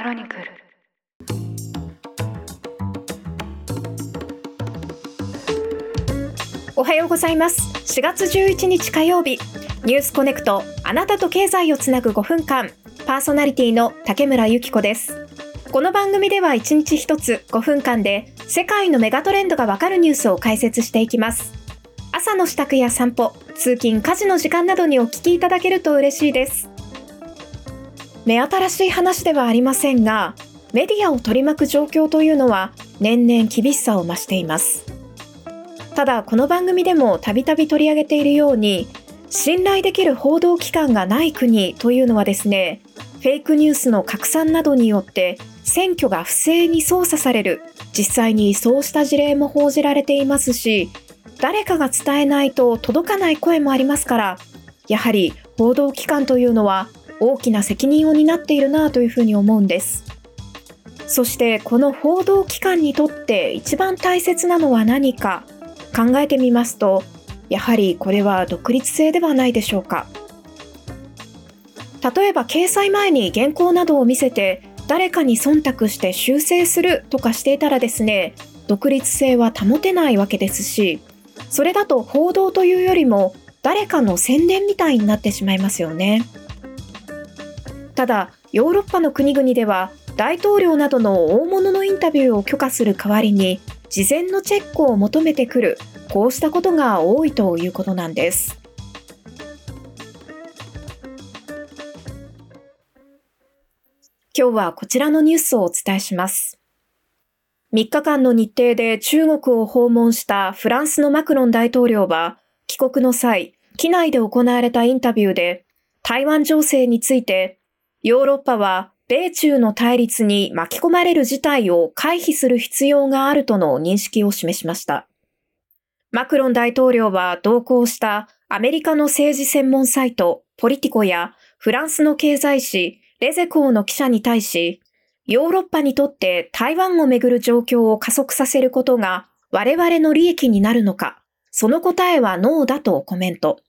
クロニクル。おはようございます。4月11日火曜日。ニュースコネクト。あなたと経済をつなぐ5分間。パーソナリティの竹村由紀子です。この番組では1日1つ5分間で世界のメガトレンドがわかるニュースを解説していきます。朝の支度や散歩通勤家事の時間などにお聞きいただけると嬉しいです。目新しい話ではありませんがメディアを取り巻く状況というのは年々厳しさを増しています。ただこの番組でもたびたび取り上げているように信頼できる報道機関がない国というのはですねフェイクニュースの拡散などによって選挙が不正に操作される実際にそうした事例も報じられていますし誰かが伝えないと届かない声もありますからやはり報道機関というのは大きな責任を担っているなというふうに思うんです。そしてこの報道機関にとって一番大切なのは何か考えてみますとやはりこれは独立性ではないでしょうか。例えば掲載前に原稿などを見せて誰かに忖度して修正するとかしていたらですね独立性は保てないわけですしそれだと報道というよりも誰かの宣伝みたいになってしまいますよね。ただヨーロッパの国々では大統領などの大物のインタビューを許可する代わりに事前のチェックを求めてくるこうしたことが多いということなんです。今日はこちらのニュースをお伝えします。3日間の日程で中国を訪問したフランスのマクロン大統領は帰国の際、機内で行われたインタビューで台湾情勢についてヨーロッパは米中の対立に巻き込まれる事態を回避する必要があるとの認識を示しました。マクロン大統領は同行したアメリカの政治専門サイトポリティコやフランスの経済誌レゼコーの記者に対し、ヨーロッパにとって台湾をめぐる状況を加速させることが我々の利益になるのか、その答えはノーだとコメント。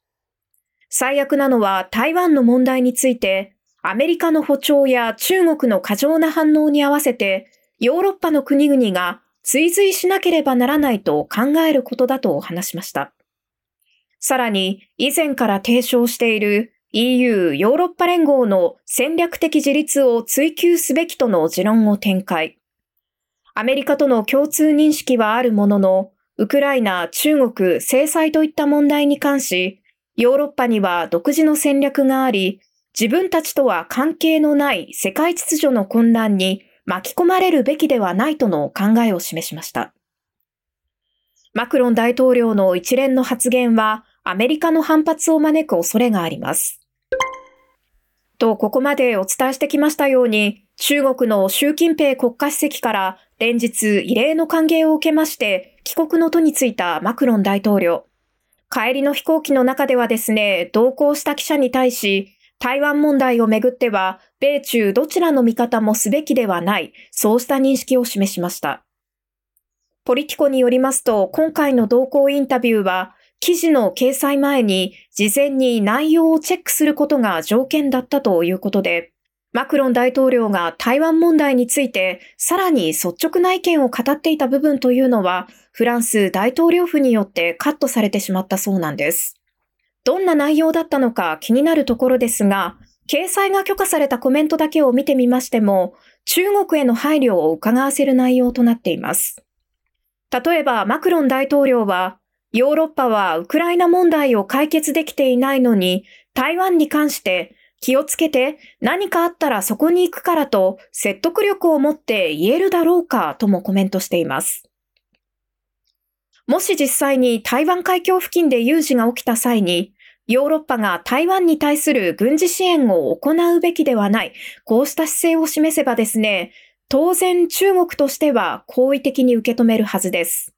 最悪なのは台湾の問題についてアメリカの歩調や中国の過剰な反応に合わせて、ヨーロッパの国々が追随しなければならないと考えることだと話しました。さらに、以前から提唱している EU ヨーロッパ連合の戦略的自立を追求すべきとの持論を展開。アメリカとの共通認識はあるものの、ウクライナ、中国、制裁といった問題に関し、ヨーロッパには独自の戦略があり、自分たちとは関係のない世界秩序の混乱に巻き込まれるべきではないとの考えを示しました。マクロン大統領の一連の発言はアメリカの反発を招く恐れがあります。と、ここまでお伝えしてきましたように、中国の習近平国家主席から連日異例の歓迎を受けまして帰国の途に就いたマクロン大統領。帰りの飛行機の中ではですね、同行した記者に対し、台湾問題をめぐっては、米中どちらの味方もすべきではない、そうした認識を示しました。ポリティコによりますと、今回の同行インタビューは、記事の掲載前に事前に内容をチェックすることが条件だったということで、マクロン大統領が台湾問題についてさらに率直な意見を語っていた部分というのは、フランス大統領府によってカットされてしまったそうなんです。どんな内容だったのか気になるところですが、掲載が許可されたコメントだけを見てみましても、中国への配慮を伺わせる内容となっています。例えば、マクロン大統領は、ヨーロッパはウクライナ問題を解決できていないのに、台湾に関して気をつけて何かあったらそこに行くからと説得力を持って言えるだろうかともコメントしています。もし実際に台湾海峡付近で有事が起きた際に、ヨーロッパが台湾に対する軍事支援を行うべきではない、こうした姿勢を示せばですね、当然中国としては好意的に受け止めるはずです。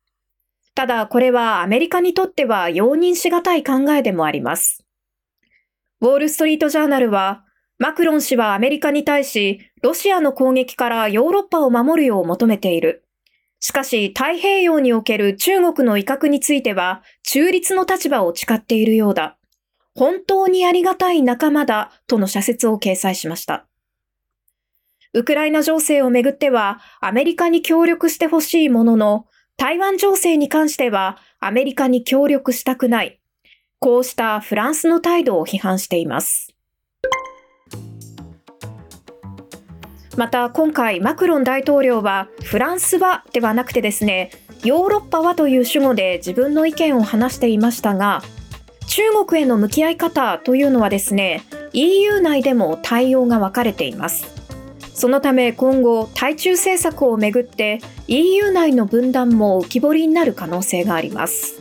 ただこれはアメリカにとっては容認しがたい考えでもあります。ウォールストリートジャーナルは、マクロン氏はアメリカに対し、ロシアの攻撃からヨーロッパを守るよう求めている。しかし、太平洋における中国の威嚇については、中立の立場を誓っているようだ。本当にありがたい仲間だ、との社説を掲載しました。ウクライナ情勢をめぐってはアメリカに協力してほしいものの、台湾情勢に関してはアメリカに協力したくない。こうしたフランスの態度を批判しています。また今回マクロン大統領はフランスはではなくてですね、ヨーロッパはという主語で自分の意見を話していましたが、中国への向き合い方というのはですね、EU 内でも対応が分かれています。そのため今後、対中政策をめぐって EU 内の分断も浮き彫りになる可能性があります。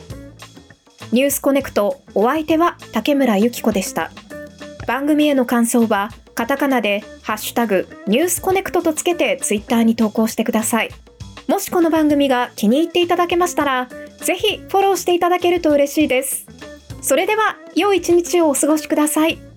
ニュースコネクトお相手は竹村由紀子でした。番組への感想はカタカナでハッシュタグニュースコネクトとつけてツイッターに投稿してください。もしこの番組が気に入っていただけましたら、ぜひフォローしていただけると嬉しいです。それでは良い一日をお過ごしください。